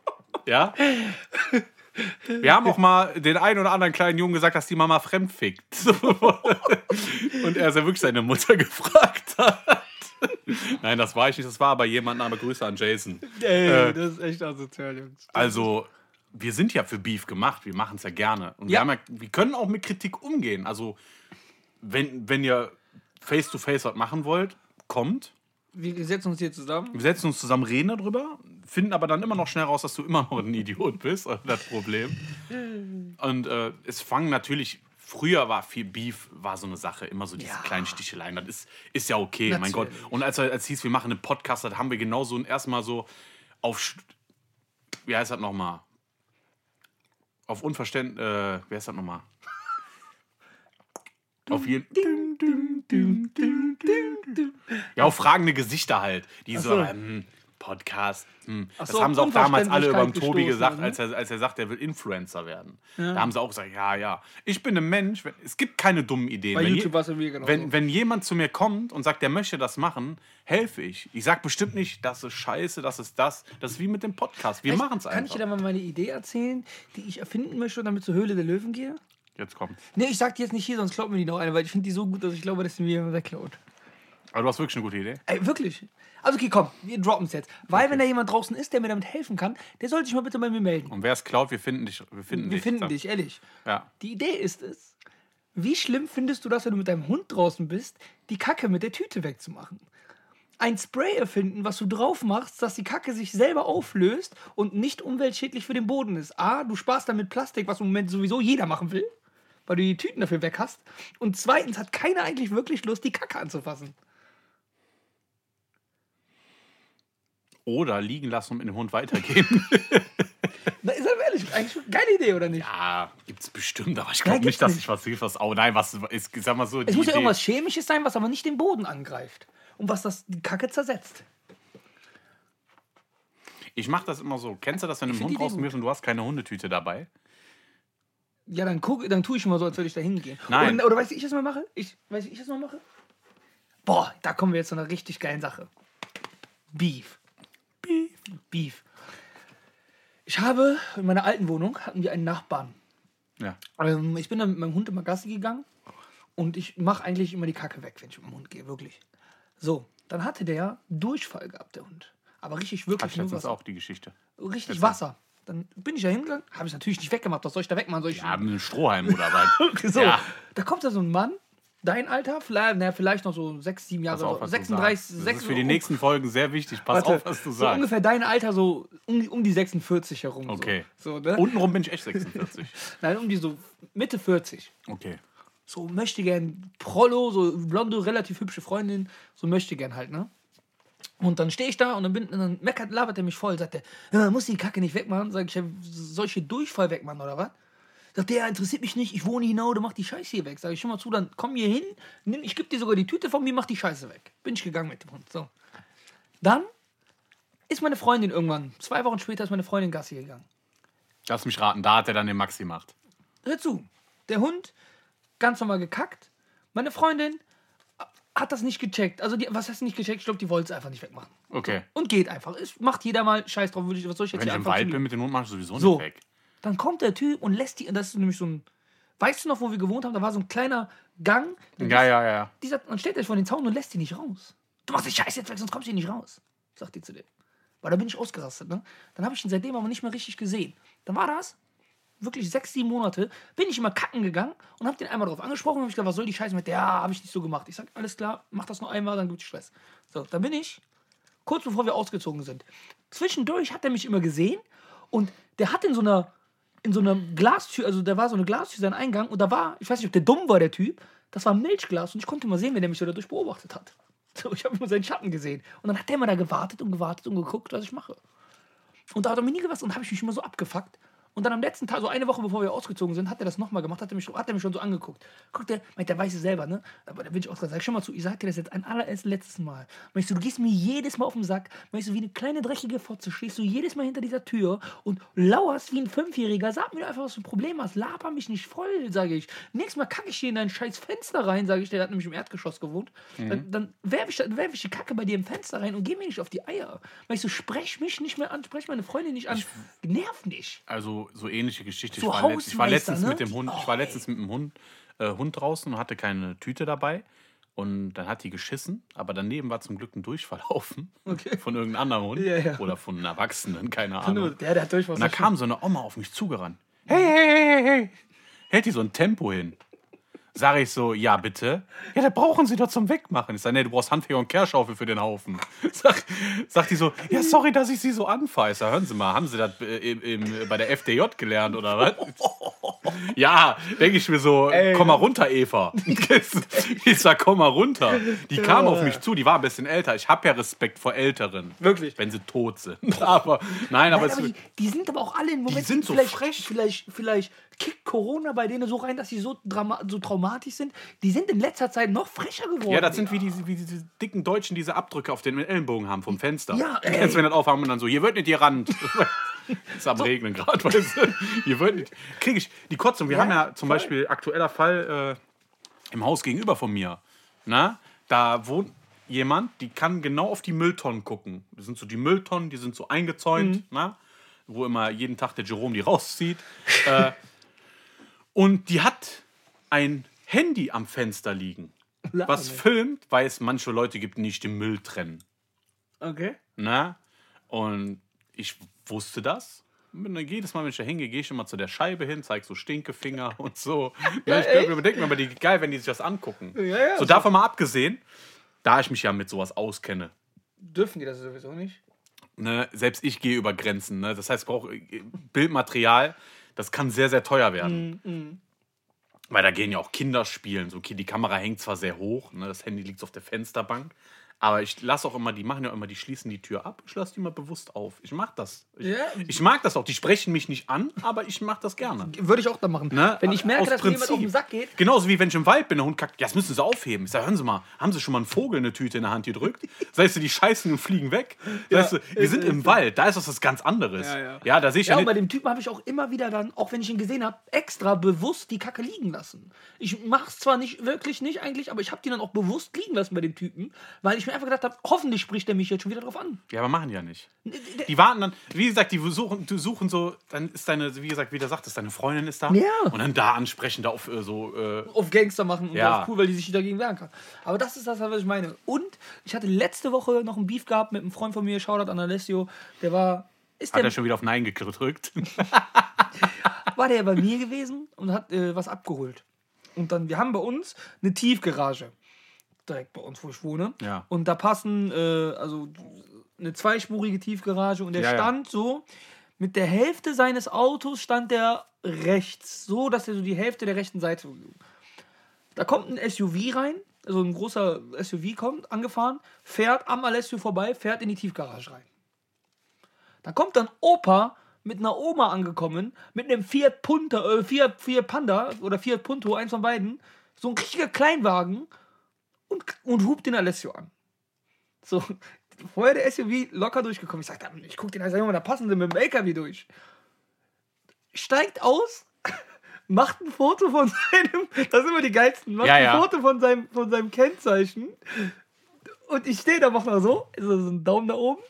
Ja? Wir haben auch mal den einen oder anderen kleinen Jungen gesagt, dass die Mama fremd fickt. *laughs* Und er ist ja wirklich seine Mutter gefragt hat. Nein, das war ich nicht, das war aber jemand, aber Grüße an Jason. Ey, das ist echt asozial, Jungs. Also, wir sind ja für Beef gemacht, wir machen es ja gerne. Und wir, Ja. haben ja, wir können auch mit Kritik umgehen. Also, wenn, wenn ihr face-to-face was machen wollt, kommt. Wir setzen uns hier zusammen. Wir setzen uns zusammen, reden darüber, finden aber dann immer noch schnell raus, dass du immer noch ein Idiot bist. *laughs* Also das Problem. Und äh, es fangen natürlich. Früher war viel Beef, war so eine Sache, immer so diese Ja. kleinen Sticheleien. Das ist, ist ja okay, mein Gott. Natürlich. Und als, als hieß, wir machen einen Podcast, das haben wir genauso erstmal so auf. Wie heißt das nochmal? Auf Unverständnis. Äh, wie heißt das nochmal? Auf jeden. Ja, auf fragende Gesichter halt. Die so, so. ähm, Podcast. Hm. Das so, haben sie auch damals alle über Tobi gestoßen, gesagt, ne? als er, als er sagt, er will Influencer werden. Da haben sie auch gesagt, ja, ja. Ich bin ein Mensch, es gibt keine dummen Ideen. Bei Wenn YouTube je- war es ja mir genau wenn, so. wenn jemand zu mir kommt und sagt, der möchte das machen, helfe ich. Ich sage bestimmt nicht, das ist scheiße, das ist das. Das ist wie mit dem Podcast. Wir machen es Kann ich dir da einfach. mal meine Idee erzählen, die ich erfinden möchte und damit zur Höhle der Löwen gehe? Jetzt kommt. Nee, ich sag die jetzt nicht hier, sonst glaubt mir die noch eine, weil ich finde die so gut, dass ich glaube, dass sie mir wegklaut. Aber du hast wirklich eine gute Idee. Ey, wirklich. Also okay, komm, wir droppen es jetzt. Weil wenn da jemand draußen ist, der mir damit helfen kann, der sollte sich mal bitte bei mir melden. Und wer es klaut, wir finden dich. Wir finden Wir dich. finden dich, ehrlich. Ja. Die Idee ist es, wie schlimm findest du das, wenn du mit deinem Hund draußen bist, die Kacke mit der Tüte wegzumachen? Ein Spray erfinden, was du drauf machst, dass die Kacke sich selber auflöst und nicht umweltschädlich für den Boden ist. A, du sparst damit Plastik, was im Moment sowieso jeder machen will, weil du die Tüten dafür weg hast. Und zweitens hat keiner eigentlich wirklich Lust, die Kacke anzufassen. Oder liegen lassen und mit dem Hund weitergehen. *laughs* *laughs* Na, ist aber ehrlich, eigentlich eine geile Idee, oder nicht? ja, gibt's bestimmt, aber ich glaube nicht, dass nicht. ich was hilft. Was, oh nein, was ist, sag mal so. Es muss ja Idee- irgendwas Chemisches sein, was aber nicht den Boden angreift. Und was das die Kacke zersetzt. Ich mache das immer so. Kennst du das, wenn du find Hund bist und du hast keine Hundetüte dabei? Ja, dann, guck, dann tue ich immer so, als würde ich da hingehen. Nein. Oder, oder weißt du, ich das mal mache? Ich, weißt du, ich das mal mache? Boah, da kommen wir jetzt zu einer richtig geilen Sache. Beef. Beef. Beef. Ich habe in meiner alten Wohnung hatten wir einen Nachbarn. Ja. Ähm, ich bin dann mit meinem Hund immer Gassi gegangen und ich mache eigentlich immer die Kacke weg, wenn ich mit dem Hund gehe, wirklich. So, dann hatte der Durchfall gehabt, der Hund. Aber richtig, Hatte wirklich ich nur letztens Wasser. auch die Geschichte. Richtig Wasser. Dann bin ich da hingegangen, habe ich natürlich nicht weggemacht. Was soll ich da wegmachen? Soll ich Ja, mit einem Strohhalm oder was? *laughs* so, Ja. da kommt da so ein Mann, dein Alter, vielleicht, na, vielleicht noch so sechs, sieben Jahre, auf, so was du 36, sagst. Das 6, ist für die nächsten Folgen sehr wichtig. Pass warte, auf, was du so sagst. ungefähr dein Alter, so um, um die 46 herum. Okay. So, so, ne? Untenrum bin ich echt 46. *laughs* Nein, um die so Mitte 40. Okay. So möchte gern Prollo, so blonde, relativ hübsche Freundin, so möchte gern halt, ne? Und dann stehe ich da und dann, bin, und dann meckert, labert er mich voll, sagt er, ja, muss die Kacke nicht wegmachen. Sag ich, ja, hier Durchfall wegmachen oder was? Sagt der, interessiert mich nicht, ich wohne hier genau, du mach die Scheiße hier weg. Sag ich, schon mal zu, dann komm hier hin, nimm, ich gebe dir sogar die Tüte von mir, mach die Scheiße weg. Bin ich gegangen mit dem Hund. So. Dann ist meine Freundin irgendwann, zwei Wochen später ist meine Freundin Gassi gegangen. Lass mich raten, da hat er dann den Maxi gemacht. Hör zu. Der Hund, ganz normal gekackt. Meine Freundin hat das nicht gecheckt. Also, die, was heißt nicht gecheckt? Ich glaube, die wollte es einfach nicht wegmachen. Okay. Und geht einfach. Es macht jeder mal Scheiß drauf. würde ich- Was soll ich jetzt Wenn ich im Wald bin mit dem Hund, mach ich sowieso So. nicht weg. Dann kommt der Typ und lässt die. Das ist nämlich so ein. Weißt du noch, wo wir gewohnt haben? Da war so ein kleiner Gang. Ja, ja, ja. Dieser, dann stellt er sich vor den Zaun und lässt die nicht raus. Du machst die Scheiße jetzt weg, sonst kommst du hier nicht raus. Sagt die zu dem. Weil da bin ich ausgerastet. Ne? Dann habe ich ihn seitdem aber nicht mehr richtig gesehen. Dann war das wirklich sechs, sieben Monate, bin ich immer kacken gegangen und habe den einmal drauf angesprochen und habe ich gesagt, was soll die Scheiße mit der? Ja, habe ich nicht so gemacht. Ich sage, alles klar, mach das nur einmal, dann gibt es Stress. So, dann bin ich, kurz bevor wir ausgezogen sind. Zwischendurch hat er mich immer gesehen und der hat in so einer, in so einer Glastür, also da war so eine Glastür, sein Eingang und da war, ich weiß nicht, ob der dumm war, der Typ, das war Milchglas und ich konnte immer sehen, wenn der mich so dadurch beobachtet hat. So, ich habe immer seinen Schatten gesehen. Und dann hat der immer da gewartet und gewartet und geguckt, was ich mache. Und da hat er mir nie gewusst und habe ich mich immer so abgefuckt. Und dann am letzten Tag, so eine Woche bevor wir ausgezogen sind, hat er das nochmal gemacht, hat er, mich, hat er mich schon so angeguckt. Guckt er, meint, der weiß es selber, ne? Aber da bin ich auch dran. Sag ich schon mal zu, ich sag dir das jetzt ein allererstes letztes Mal. Meinst du, du gehst mir jedes Mal auf den Sack, meinst du, wie eine kleine dreckige Fotze, stehst du jedes Mal hinter dieser Tür und lauerst wie ein Fünfjähriger. Sag mir einfach, was du ein Problem hast. Laber mich nicht voll, sage ich. Nächstes Mal kacke ich hier in dein scheiß Fenster rein, sage ich. Der hat nämlich im Erdgeschoss gewohnt. Dann, dann werfe ich, werf ich die Kacke bei dir im Fenster rein und geh mir nicht auf die Eier. Meinst du, sprech mich nicht mehr an, sprech meine Freundin nicht an. Nerv nicht. Also so ähnliche Geschichte. So ich, war letzt, ich war letztens ne? mit dem Hund, ich Oh, war letztens mit dem Hund, äh, Hund draußen und hatte keine Tüte dabei. Und dann hat die geschissen, aber daneben war zum Glück ein Durchfallhaufen *laughs* Okay. von irgendeinem anderen Hund Ja, ja. oder von einem Erwachsenen, keine Ahnung. der, der hat. Und da kam so eine Oma auf mich zugerannt. Hey, hey, hey, hey, hey. Hält die so ein Tempo hin. Sag ich so, ja, bitte. Ja, da brauchen Sie doch zum Wegmachen. Ich sage, nee, du brauchst Handfeger und Kehrschaufel für den Haufen. *laughs* Sag, sagt die so, ja, sorry, dass ich Sie so sag, hören Sie mal, haben Sie das äh, im, im, bei der FDJ gelernt oder was? *laughs* Ja, denke ich mir so, komm mal runter, Eva. *laughs* Ich sag, komm mal runter. Die kam auf mich zu, die war ein bisschen älter. Ich habe ja Respekt vorÄlteren. Wirklich? Wenn sie tot sind. Aber, nein, aber Nein, es aber die, die sind aber auch alle im Moment. sind so vielleicht, frech. Vielleicht, vielleicht kickt Corona bei denen so rein, dass sie so, drama so traumatisch sind. Die sind in letzter Zeit noch frecher geworden. Ja, das sind wie diese, wie diese dicken Deutschen, diese Abdrücke auf den Ellenbogen haben vom Fenster. Ja, ey. kennst, wenn das aufhaben und dann so, hier wird nicht gerannt. *laughs* ist am Regnen gerade, weißt du. Hier wird nicht. Kriege ich die Kotzung. Wir Ja, haben ja zum voll. Beispiel aktueller Fall äh, im Haus gegenüber von mir. Na, da wohnt jemand, die kann genau auf die Mülltonnen gucken. Das sind so die Mülltonnen, die sind so eingezäunt, Mhm. na, wo immer jeden Tag der Jerome die rauszieht. äh, und die hat ein Handy am Fenster liegen Laber was filmt, weil es manche Leute gibt, die nicht den Müll trennen. Okay. Ne? Und ich wusste das. Jedes Mal, wenn ich da hingehe, gehe ich immer zu der Scheibe hin, zeige so Stinkefinger *laughs* und so. Ja, ich denke mir aber die geil, wenn die sich das angucken. Ja, ja, so davon mal abgesehen, da ich mich ja mit sowas auskenne. Dürfen die das sowieso nicht? Ne? Selbst ich gehe über Grenzen. Ne? Das heißt, ich brauche äh, Bildmaterial. Das kann sehr, sehr teuer werden. Mhm, Weil da gehen ja auch Kinder spielen. So, okay, die Kamera hängt zwar sehr hoch, ne? das Handy liegt auf der Fensterbank, Aber ich lasse auch immer, die machen ja immer, die schließen die Tür ab. Ich lasse die mal bewusst auf. Ich mag das. Ich, Ja. ich mag das auch. Die sprechen mich nicht an, aber ich mag das gerne. Würde ich auch da machen. Ne? Wenn ich merke, Aus dass mir jemand auf den Prinzip. Sack geht, Genauso wie wenn ich im Wald bin, der Hund kackt. Ja, das müssen sie aufheben. Ich sage, hören Sie mal, haben Sie schon mal einen Vogel in eine Tüte in der Hand gedrückt? *laughs* Sagst du, die scheißen und fliegen weg. Sagst du, wir sind im Wald, da ist das was ganz anderes. Ja, ja. da sehe ich Ja, ja, bei dem Typen habe ich auch immer wieder dann, auch wenn ich ihn gesehen habe, extra bewusst die Kacke liegen lassen. Ich mache es zwar nicht wirklich nicht eigentlich, aber ich habe die dann auch bewusst liegen lassen bei dem Typen, weil ich mir einfach gedacht habe, hoffentlich spricht er mich jetzt schon wieder drauf an. Ja, aber machen die ja nicht. Die warten dann, wie gesagt, die suchen, die suchen so, dann ist deine, wie gesagt, wie der sagt, ist deine Freundin ist da. Ja. Und dann da ansprechen, da auf äh, so, äh, Auf Gangster machen und Ja. auf cool, weil die sich dagegen wehren kann. Aber das ist das, was ich meine. Und ich hatte letzte Woche noch einen Beef gehabt mit einem Freund von mir, Shoutout an Alessio, der war. Ist hat der, er schon wieder auf Nein gedrückt. *laughs* war der bei mir gewesen und hat äh, was abgeholt. Und dann, wir haben bei uns eine Tiefgarage. Direkt bei uns, wo ich wohne. Ja. Und da passen, äh, also eine zweispurige Tiefgarage und der Ja, ja. stand so, mit der Hälfte seines Autos stand der rechts, so dass er so die Hälfte der rechten Seite. Da kommt ein SUV rein, also ein großer SUV kommt, angefahren, fährt am Alessio vorbei, fährt in die Tiefgarage rein. Da kommt dann Opa mit einer Oma angekommen, mit einem Fiat Punta, äh, Fiat, Fiat Panda oder Fiat Punto, eins von beiden, so ein richtiger Kleinwagen und, und hupt den Alessio an. So, vorher der SUV locker durchgekommen. Ich sagte, ich guck den also Junge, da passen sie mit dem LKW durch. Steigt aus, *laughs* macht ein Foto von seinem, das sind immer die geilsten, macht Ja, ein ja. Foto von seinem, von seinem Kennzeichen. Und ich stehe da, mach mal so, so ein Daumen nach oben.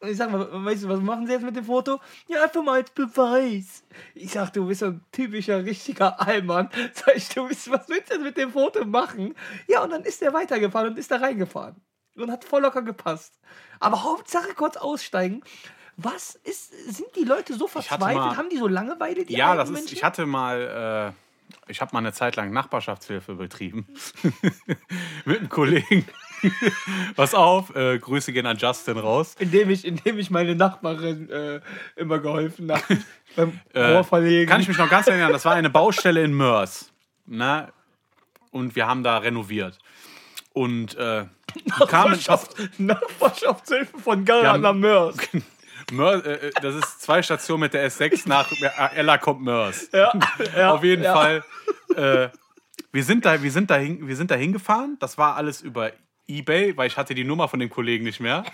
Und ich sag mal, weißt du, was machen sie jetzt mit dem Foto? Ja, einfach mal als Beweis. Ich sag, du bist so ein typischer, richtiger Allmann. *laughs* Sag ich, du bist, was willst du jetzt mit dem Foto machen? Ja, und dann ist er weitergefahren und ist da reingefahren. Und hat voll locker gepasst. Aber Hauptsache kurz aussteigen. Was ist, sind die Leute so verzweifelt? mal- Haben die so Langeweile, die ja, das ist, Menschen? ich hatte mal, äh, ich habe mal eine Zeit lang Nachbarschaftshilfe betrieben. *laughs* Mit einem Kollegen. *laughs* Pass auf, äh, Grüße gehen an Justin raus. indem ich, indem ich meine Nachbarin äh, immer geholfen habe. *laughs* beim Äh, Rohrverlegen. Kann ich mich noch ganz erinnern, das war eine Baustelle in Mörs. Ne? Und wir haben da renoviert. Und äh, Nachbarschaft, Nachbarschaftshilfe von Gara Ja, nach Mörs. *laughs* Mörs, äh, äh, das ist zwei Stationen mit der S6 nach äh, Ella kommt Mörs. Ja, ja, Auf jeden ja. Fall. Äh, wir sind da, wir sind da, hin, wir sind da hingefahren. Das war alles über eBay, weil ich hatte die Nummer von dem Kollegen nicht mehr.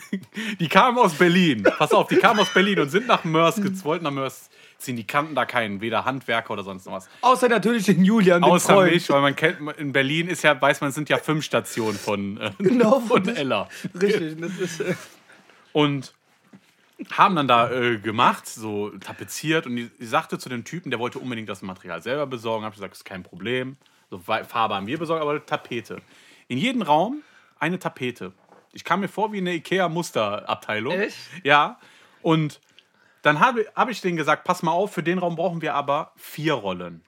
*laughs* Die kamen aus Berlin. Pass auf, die kamen aus Berlin und sind nach Mörs, wollten nach Mörs ziehen. Die kannten da keinen, weder Handwerker oder sonst noch was. Außer natürlich den Julian, den Außer Freund. mich, weil man kennt, in Berlin ist ja, weiß man, sind ja fünf Stationen von, äh, *laughs* Genau, von Ella. Richtig, das ist. Äh, Und haben dann da äh, gemacht, so tapeziert. Und die, die sagte zu dem Typen, der wollte unbedingt das Material selber besorgen. Hab gesagt, ist kein Problem. So Farbe haben wir besorgt, aber Tapete. In jedem Raum eine Tapete. Ich kam mir vor wie eine Ikea-Musterabteilung. Echt? Ja. Und dann habe hab ich denen gesagt, pass mal auf, für den Raum brauchen wir aber vier Rollen.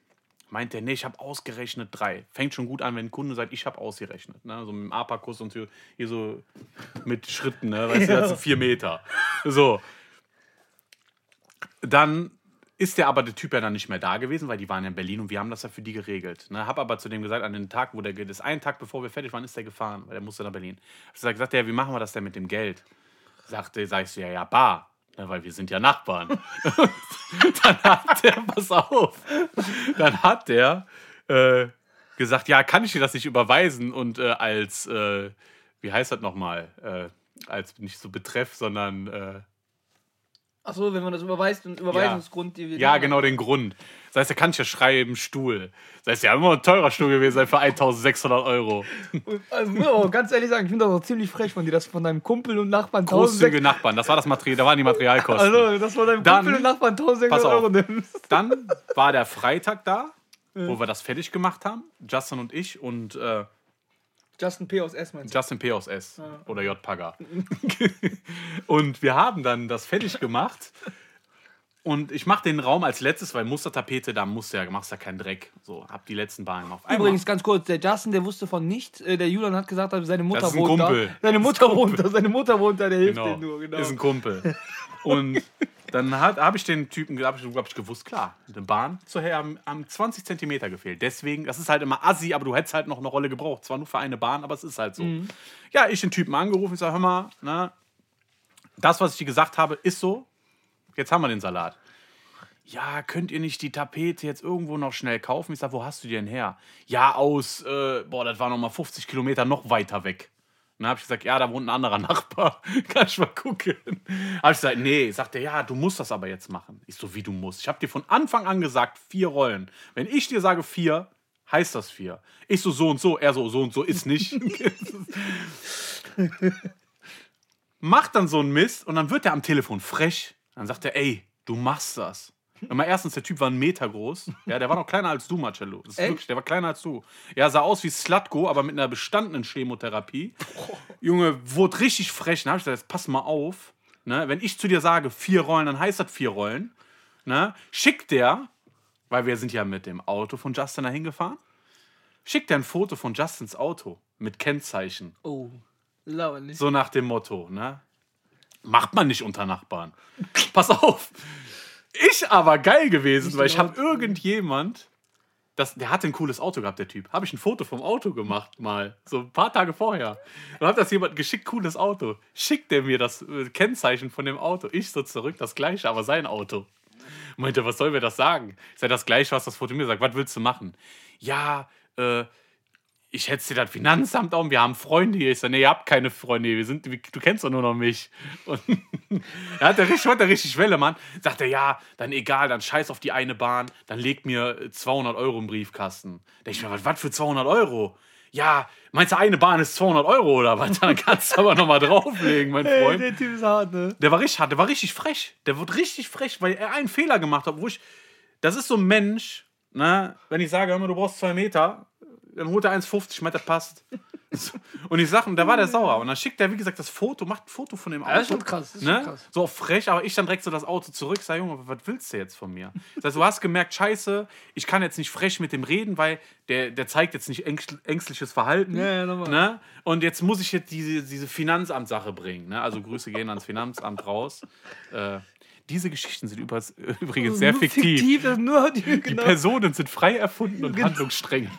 Meint der, nee, ich habe ausgerechnet drei. Fängt schon gut an, wenn ein Kunde sagt, ich habe ausgerechnet. Ne? So mit dem Apakus und so, hier so mit Schritten, ne? weißt du, das sind vier Meter. So. Dann ist der aber der Typ ja dann nicht mehr da gewesen, weil die waren ja in Berlin und wir haben das ja für die geregelt. Ne? Hab aber zu dem gesagt, an den Tag, wo der, ge- das einen Tag bevor wir fertig waren, ist der gefahren, weil der musste nach Berlin. Hab ich gesagt, ja, wie machen wir das denn mit dem Geld? Sagte, sag ich so, ja, ja, bar. Ne, weil wir sind ja Nachbarn. *laughs* dann hat der, pass auf, dann hat der äh, gesagt, ja, kann ich dir das nicht überweisen und äh, als, äh, wie heißt das nochmal, äh, als nicht so Betreff, sondern äh, Achso, wenn man das überweist, ein Überweisungsgrund, die wir. ja, genau den Grund. Das heißt, er kann ich ja schreiben, Stuhl. Das heißt, ja, immer ein teurer Stuhl gewesen sein für 1600 Euro. Also, ganz ehrlich sagen, ich finde das auch ziemlich frech von dir, dass von deinem Kumpel und Nachbarn Großzügige 1600 Nachbarn, das war das Material, da waren die Materialkosten. Also, dass von deinem Dann- Kumpel und Nachbarn 1600 Pass auf. Euro nimmst. Dann war der Freitag da, wo wir das fertig gemacht haben, Justin und ich und äh, Justin P. aus S meinst du? Justin P. aus S oder J. Pagger. *laughs* und wir haben dann das fertig gemacht. Und ich mache den Raum als letztes, weil Mustertapete, da musst du ja, machst ja keinen Dreck. So, hab die letzten Bahnen auf einmal. Übrigens, ganz kurz, der Justin, der wusste von nichts. Äh, Der Julian hat gesagt, seine Mutter Das ist ein wohnt Kumpel. da. Seine Mutter wohnt da, seine Mutter wohnt da, der hilft genau, nur, genau. ist ein Kumpel. *laughs* Und Dann habe ich den Typen, habe ich, glaub ich, gewusst, klar, eine Bahn zuher am, am 20 Zentimeter gefehlt. Deswegen, das ist halt immer assi, aber du hättest halt noch eine Rolle gebraucht. Zwar nur für eine Bahn, aber es ist halt so. Ja, ich den Typen angerufen, ich sage, hör mal, ne, das, was ich dir gesagt habe, ist so. Jetzt haben wir den Salat. Ja, könnt ihr nicht die Tapete jetzt irgendwo noch schnell kaufen? Ich sage, wo hast du die denn her? Ja, aus, äh, boah, das war noch mal 50 Kilometer noch weiter weg. Dann habe ich gesagt, ja, da wohnt ein anderer *laughs* Nachbar. Kann ich mal gucken. Habe ich gesagt, nee. Sagt er, ja, du musst das aber jetzt machen. Ich so, wie du musst. Ich habe dir von Anfang an gesagt, vier Rollen. Wenn ich dir sage vier, heißt das vier. Ich so, so und so. Er so, so und so ist nicht. *laughs* Macht dann so einen Mist und dann wird er am Telefon frech. Dann sagt er, ey, du machst das. Immer erstens, der Typ war ein Meter groß. Ja, der war noch kleiner als du, Marcello. Das ist Echt? wirklich, der war kleiner als du. Ja, sah aus wie Slatko, aber mit einer bestandenen Chemotherapie. Junge, wurde richtig frech. Dann hab ich gesagt, jetzt pass mal auf. Ne? Wenn ich zu dir sage, vier Rollen, dann heißt das vier Rollen. Ne? Schickt der, weil wir sind ja mit dem Auto von Justin dahin gefahren, schickt der ein Foto von Justins Auto mit Kennzeichen. Oh, lauer nicht. So nach dem Motto, ne? Macht man nicht unter Nachbarn. Pass auf. Ich aber geil gewesen, weil ich habe irgendjemand, das, der hatte ein cooles Auto gehabt, der Typ. Habe ich ein Foto vom Auto gemacht mal, so ein paar Tage vorher. Und hat das jemand geschickt, cooles Auto. Schickt der mir das äh, Kennzeichen von dem Auto. Ich so zurück, das gleiche, aber sein Auto. Meinte, was soll mir das sagen? Ich sage, das gleiche, was das Foto mir sagt. Was willst du machen? Ja, äh, ich hätte dir das Finanzamt um, wir haben Freunde hier. Ich sage, nee, ihr habt keine Freunde hier, wir sind, du kennst doch nur noch mich. Und *laughs* er hat der richtig, hat der richtig Welle, Mann. Sagt er, ja, dann egal, dann scheiß auf die eine Bahn, dann legt mir äh, 200 Euro im Briefkasten. Da ich mir, was, was für 200 Euro? Ja, meinst du, eine Bahn ist 200 Euro oder was? *laughs* Dann kannst du aber nochmal drauflegen, mein *laughs* Freund. der Typ ist hart, ne? Der war richtig hart, der war richtig frech. Der wird richtig frech, weil er einen Fehler gemacht hat, wo ich. Das ist so ein Mensch, ne? Wenn ich sage, hör mal, du brauchst zwei Meter, dann holt er 1,50, ich meine, das passt. *laughs* Und ich sage, und da war der sauer. Und dann schickt er, wie gesagt, das Foto, macht ein Foto von dem Auto. Ja, ist schon krass, ist schon ne? krass. So frech, aber ich dann direkt so das Auto zurück, sag, Junge, was willst du jetzt von mir? Das heißt, du hast gemerkt, scheiße, ich kann jetzt nicht frech mit dem reden, weil der, der zeigt jetzt nicht ängst- ängstliches Verhalten. Ja, ja, nochmal. ne? Und jetzt muss ich jetzt diese, diese Finanzamt-Sache bringen. Ne? Also Grüße gehen ans Finanzamt raus. Äh, diese Geschichten sind *laughs* übrigens, übrigens sehr fiktiv. ist nur die, Die genau. Personen sind frei erfunden und Genau. handlungsstreng.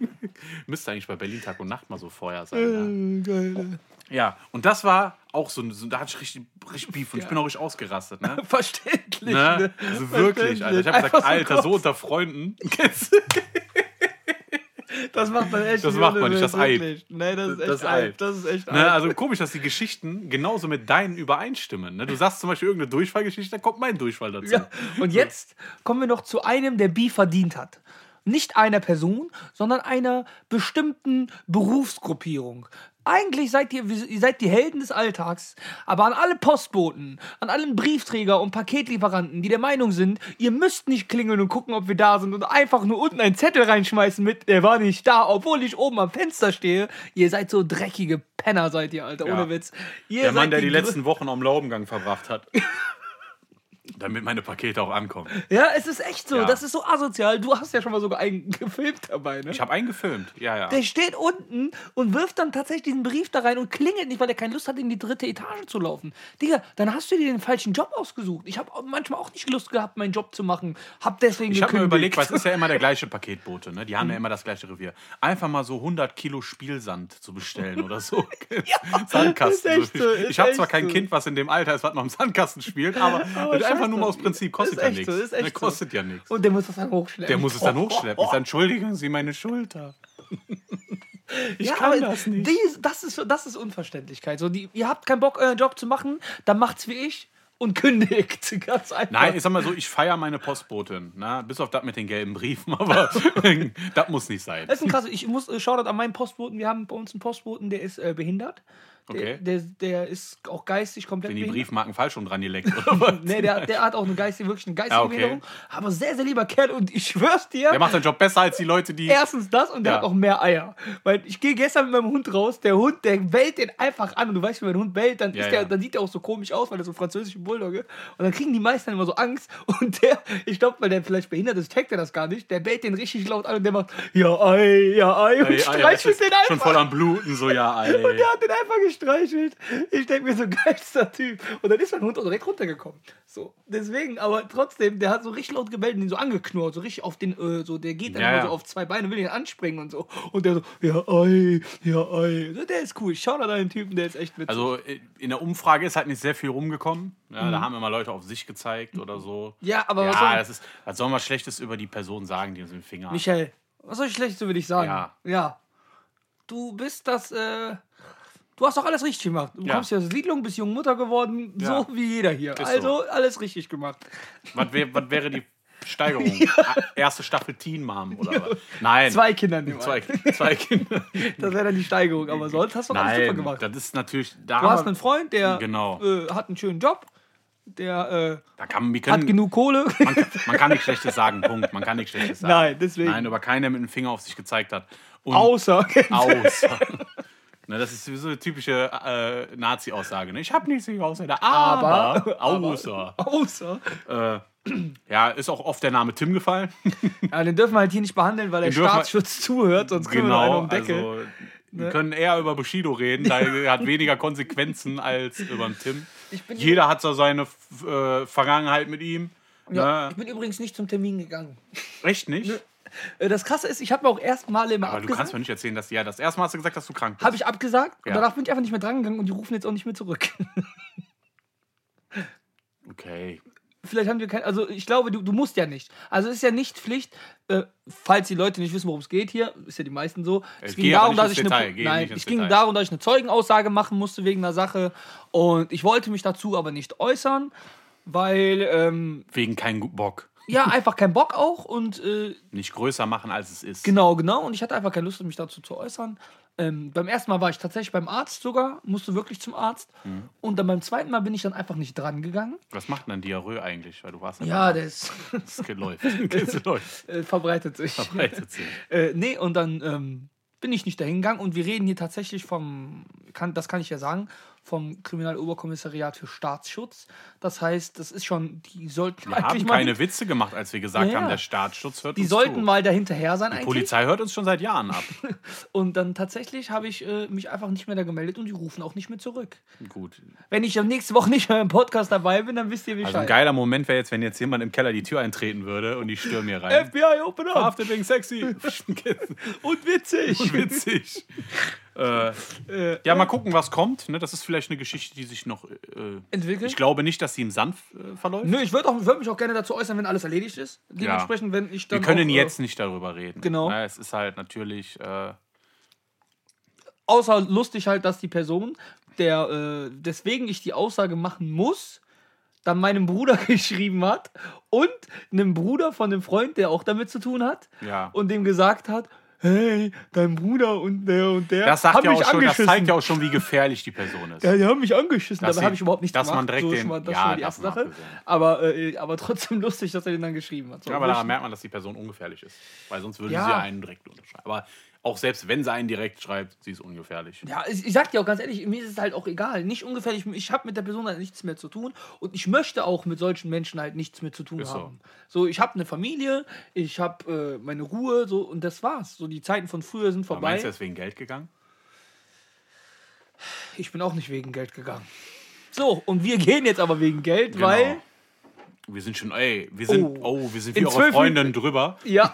*laughs* Müsste eigentlich bei Berlin Tag und Nacht mal so vorher sein. Äh, geil. Ja, und das war auch so, so da hatte ich richtig, richtig Beef und ich bin auch richtig ausgerastet. Ne? *laughs* Verständlich. Ne? Ne? Also wirklich, Alter. Ich habe gesagt, so Alter, so unter Freunden. Das macht man echt Das macht man nicht, das Eid. Nee, das ist echt Das Eid. Das ist echt Ne, also komisch, dass die Geschichten genauso mit deinen übereinstimmen. Ne? Du sagst zum Beispiel irgendeine Durchfallgeschichte, dann kommt mein Durchfall dazu. Ja. Und jetzt kommen wir noch zu einem, der Beef verdient hat. Nicht einer Person, sondern einer bestimmten Berufsgruppierung. Eigentlich seid ihr, ihr seid die Helden des Alltags, aber an alle Postboten, an allen Briefträger und Paketlieferanten, die der Meinung sind, ihr müsst nicht klingeln und gucken, ob wir da sind und einfach nur unten einen Zettel reinschmeißen mit, der war nicht da, obwohl ich oben am Fenster stehe. Ihr seid so dreckige Penner, seid ihr, Alter, ohne Ja. Witz. Ihr Der Mann, der die grö- letzten Wochen am Laubengang verbracht hat. *laughs* Damit meine Pakete auch ankommen. Ja, es ist echt so. Ja. Das ist so asozial. Du hast ja schon mal sogar einen gefilmt dabei, ne? Ich habe einen gefilmt. Ja, ja. Der steht unten und wirft dann tatsächlich diesen Brief da rein und klingelt nicht, weil er keine Lust hat, in die dritte Etage zu laufen. Digga, dann hast du dir den falschen Job ausgesucht. Ich habe manchmal auch nicht Lust gehabt, meinen Job zu machen. Hab deswegen Ich habe mir überlegt, weil es ist ja immer der gleiche *laughs* Paketbote, ne? Die haben ja immer das gleiche Revier. Einfach mal so 100 Kilo Spielsand zu bestellen oder so. *laughs* Sandkasten. ist echt so, ich habe zwar kein so. Kind, was in dem Alter ist, was noch im Sandkasten spielt, aber, *laughs* Aber einfach nur mal aus Prinzip kostet ja nichts. so, Ne, so. kostet ja nichts. Und der muss das dann hochschleppen. Der muss es dann hochschleppen. *laughs* Ich sage, entschuldigen Sie meine Schulter. *laughs* Ich ja, kann das nicht. dies- das, ist, das ist Unverständlichkeit. So, die, ihr habt keinen Bock, euren Job zu machen, dann macht's wie ich und kündigt. *laughs* Ganz einfach. Nein, ich sag mal so, ich feiere meine Postbotin. Ne? Bis auf das mit den gelben Briefen, aber das muss nicht sein. Das ist ein krasses. Ich muss äh, Shoutout an meinen Postboten. Wir haben bei uns einen Postboten, der ist äh, behindert. Der, Okay. der, der ist auch geistig komplett Wenn die. Briefmarken falsch rum dran geleckt oder was? *laughs* Nee, der, der hat auch eine geistige, wirklich eine geistige Ah, okay. Behinderung. Aber sehr, sehr lieber Kerl. Und ich schwör's dir, Der macht seinen Job besser als die Leute, die. erstens das und der Ja. hat auch mehr Eier. Weil ich gehe gestern mit meinem Hund raus, der Hund, der bellt den einfach an. Und du weißt, wenn mein Hund bellt, dann, Ja, ist der, ja. dann sieht der auch so komisch aus, weil er so ein französischer Bulldogge. Und dann kriegen die meisten immer so Angst. *laughs* Und der, ich glaube, weil der vielleicht behindert ist, checkt er das gar nicht. Der bellt den richtig laut an und der macht, ja, Ei, ja, Ei. Und streichelt den schon einfach. voll am Bluten, so ja, *laughs* ey. Der hat den einfach gestreichelt. Ich denke mir so, *laughs* geilster Typ. Und dann ist mein Hund auch direkt runtergekommen. So, deswegen, aber trotzdem, der hat so richtig laut gebellt und ihn so angeknurrt, so richtig auf den, äh, so, der geht dann Ja, immer ja. so auf zwei Beine, will ihn anspringen und so. Und der so, ja, ei, ja, ei. So, Der ist cool. Schau da deinen Typen, der ist echt witzig. Also äh, in der Umfrage ist halt nicht sehr viel rumgekommen. Ja, Da haben immer Leute auf sich gezeigt oder so. Mhm. Ja, aber was ja, soll- das ist, was soll man Schlechtes über die Person sagen, die uns den Finger hat? Michael, was soll ich schlecht über dich sagen? Ja. Ja. Du bist das, äh, du hast doch alles richtig gemacht. Du Ja. kommst ja aus der Siedlung, bist junge Mutter geworden, Ja. so wie jeder hier. Ist also alles richtig gemacht. Was, wär, was wäre die *laughs* Steigerung? Erste Staffel Teen Mom oder was? Nein. Zwei Kinder nehmen. Zwei, zwei Kinder. *laughs* Das wäre dann die Steigerung, aber sonst hast du doch alles super gemacht. das ist natürlich. Da, Du hast einen Freund, der Genau. äh, hat einen schönen Job, der da kann, äh, können, hat genug Kohle. man, kann- man kann nichts Schlechtes sagen, Punkt. Man kann nichts Schlechtes *laughs* sagen. Nein, deswegen. Nein, aber keiner mit dem Finger auf sich gezeigt hat. Und Außer. außer. Na, das ist sowieso eine typische äh, Nazi-Aussage. Ne? Ich habe nichts gegen Ausländer, aber, Aber- außer. Außer. Äh, ja, ist auch oft der Name Tim gefallen. *laughs* Ja, den dürfen wir halt hier nicht behandeln, weil der Den wir- Staatsschutz zuhört, sonst kriegen wir noch einen genau, um Deckel. also wir können eher über Bushido reden, da er *laughs* hat weniger Konsequenzen als über den Tim. Jeder hat so seine äh, Vergangenheit mit ihm. ja, ne? ich bin übrigens nicht zum Termin gegangen. Echt nicht? Äh, Das Krasse ist, ich habe mir auch erst mal immer Aber du abgesagt. kannst mir nicht erzählen, dass ja das erste Mal hast du gesagt, dass du krank bist. Habe ich abgesagt Ja. und danach bin ich einfach nicht mehr drangegangen und die rufen jetzt auch nicht mehr zurück. *laughs* Okay. Vielleicht haben wir kein, also ich glaube, du, du musst ja nicht. Also es ist ja nicht Pflicht, äh, falls die Leute nicht wissen, worum es geht hier, ist ja die meisten so. Es Es ging darum, dass ich Detail, eine, geh nein, nicht ins es ging Detail. darum, dass ich eine Zeugenaussage machen musste wegen einer Sache und ich wollte mich dazu aber nicht äußern, weil ähm, Wegen kein Bock. Ja einfach kein Bock auch und äh, Nicht größer machen, als es ist. Genau, genau. Und ich hatte einfach keine Lust, mich dazu zu äußern. Ähm, beim ersten Mal war ich tatsächlich beim Arzt sogar, musste wirklich zum Arzt. Mhm. Und dann beim zweiten Mal bin ich dann einfach nicht dran gegangen. Was macht denn ein Diarrhoe eigentlich? Weil du warst Ja, der ist, *laughs* das läuft. *laughs* Das läuft. äh, verbreitet sich. Verbreitet sich. *laughs* Äh, nee, und dann ähm, bin ich nicht dahin gegangen. Und wir reden hier tatsächlich vom, kann, das kann ich ja sagen, vom Kriminaloberkommissariat für Staatsschutz. Das heißt, das ist schon, die sollten Wir haben eigentlich mal, keine Witze gemacht, als wir gesagt Ja, haben, der Staatsschutz hört die uns sollten zu. mal dahinterher sein Die eigentlich. Polizei hört uns schon seit Jahren ab. *laughs* Und dann tatsächlich habe ich äh, mich einfach nicht mehr da gemeldet und die rufen auch nicht mehr zurück. Gut. Wenn ich am nächste Woche nicht mehr im Podcast dabei bin, dann wisst ihr Bescheid. Also ein geiler Moment wäre jetzt, wenn jetzt jemand im Keller die Tür eintreten würde und die stürmen hier rein. *laughs* FBI, open up! Verhaftet wegen sexy. *laughs* Und witzig! Und witzig. Äh, ja, mal gucken, was kommt. Ne, das ist vielleicht eine Geschichte, die sich noch. Äh, Entwickelt? ich glaube nicht, dass sie im Sand äh, verläuft. Nö, ich würde würd mich auch gerne dazu äußern, wenn alles erledigt ist. Dementsprechend, wenn ich dann. Wir können auch, jetzt nicht darüber reden. Genau. Ne, es ist halt natürlich. Äh, Äh, außer lustig halt, dass die Person, der, äh, deswegen ich die Aussage machen muss, dann meinem Bruder *laughs* geschrieben hat und einem Bruder von dem Freund, der auch damit zu tun hat, Ja. und dem gesagt hat, hey, dein Bruder und der und der das, sagt haben ja mich auch schon, das zeigt ja auch schon, wie gefährlich die Person ist. Ja, die haben mich angeschissen, Dass dabei habe ich überhaupt nichts dass gemacht. man direkt so den- mal, das ja, ist schon mal die erste Sache. Aber, äh, aber trotzdem lustig, dass er den dann geschrieben hat. So, Ja, aber daran ich- merkt man, dass die Person ungefährlich ist. Weil sonst würde Ja. sie einen direkt unterschreiben. Aber auch selbst wenn sie einen direkt schreibt, sie ist ungefährlich. ja, ich, ich sag dir auch ganz ehrlich, mir ist es halt auch egal. Nicht ungefährlich, ich habe mit der Person halt nichts mehr zu tun und ich möchte auch mit solchen Menschen halt nichts mehr zu tun Ist so. haben. So, ich habe eine Familie, ich habe äh, meine Ruhe, so und das war's. So, die Zeiten von früher sind Aber vorbei. meinst du, ist wegen Geld gegangen? Ich bin auch nicht wegen Geld gegangen. So, und wir *laughs* gehen jetzt aber wegen Geld, Genau. weil. Wir sind schon, ey, wir sind, Oh. oh, wir sind In wie eure zwölf Freundin drüber. Ja.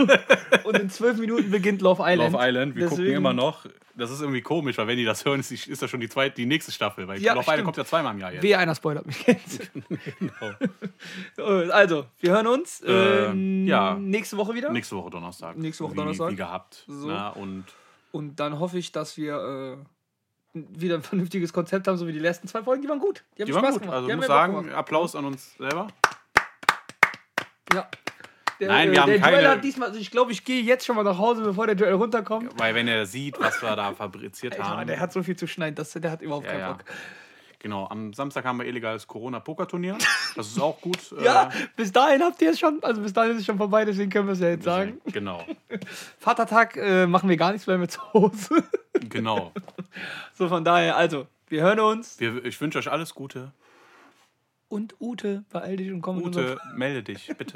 *laughs* und in zwölf Minuten beginnt Love Island. Love Island, wir gucken Deswegen- immer noch. Das ist irgendwie komisch, weil wenn die das hören, ist, die, ist das schon die zweite, die nächste Staffel. Weil Ja, Love stimmt. Island kommt ja zweimal im Jahr jetzt. Wehe, einer spoilert mich jetzt. *laughs* Genau. *laughs* also, wir hören uns Ähm, ähm, ja. nächste Woche wieder. Nächste Woche Donnerstag. Nächste Woche wie, Donnerstag. Wie gehabt. So. Na, und Und dann hoffe ich, dass wir äh, wieder ein vernünftiges Konzept haben, so wie die letzten zwei Folgen. Die waren gut. Die haben die Spaß waren gut. gemacht. Also ich muss Bock sagen. Applaus an uns selber. Ja. Der, Nein, wir äh, haben der keine- Joel hat diesmal, also ich glaube, ich gehe jetzt schon mal nach Hause, bevor der Joel runterkommt. Weil wenn er sieht, was wir da fabriziert haben. der hat so viel zu schneiden, dass, der hat überhaupt Ja, keinen ja. Genau, am Samstag haben wir illegales Corona-Poker-Turnier. Das ist auch gut. *laughs* Ja, Äh, bis dahin habt ihr es schon, also bis dahin ist es schon vorbei, deswegen können wir es ja jetzt sagen. Genau, *laughs* Vatertag äh, machen wir gar nichts, bleiben wir zu Hause. *laughs* genau. so von daher, also, wir hören uns. Wir, ich wünsche euch alles Gute. Und Ute, beeil dich und komm Ute, melde dich, bitte.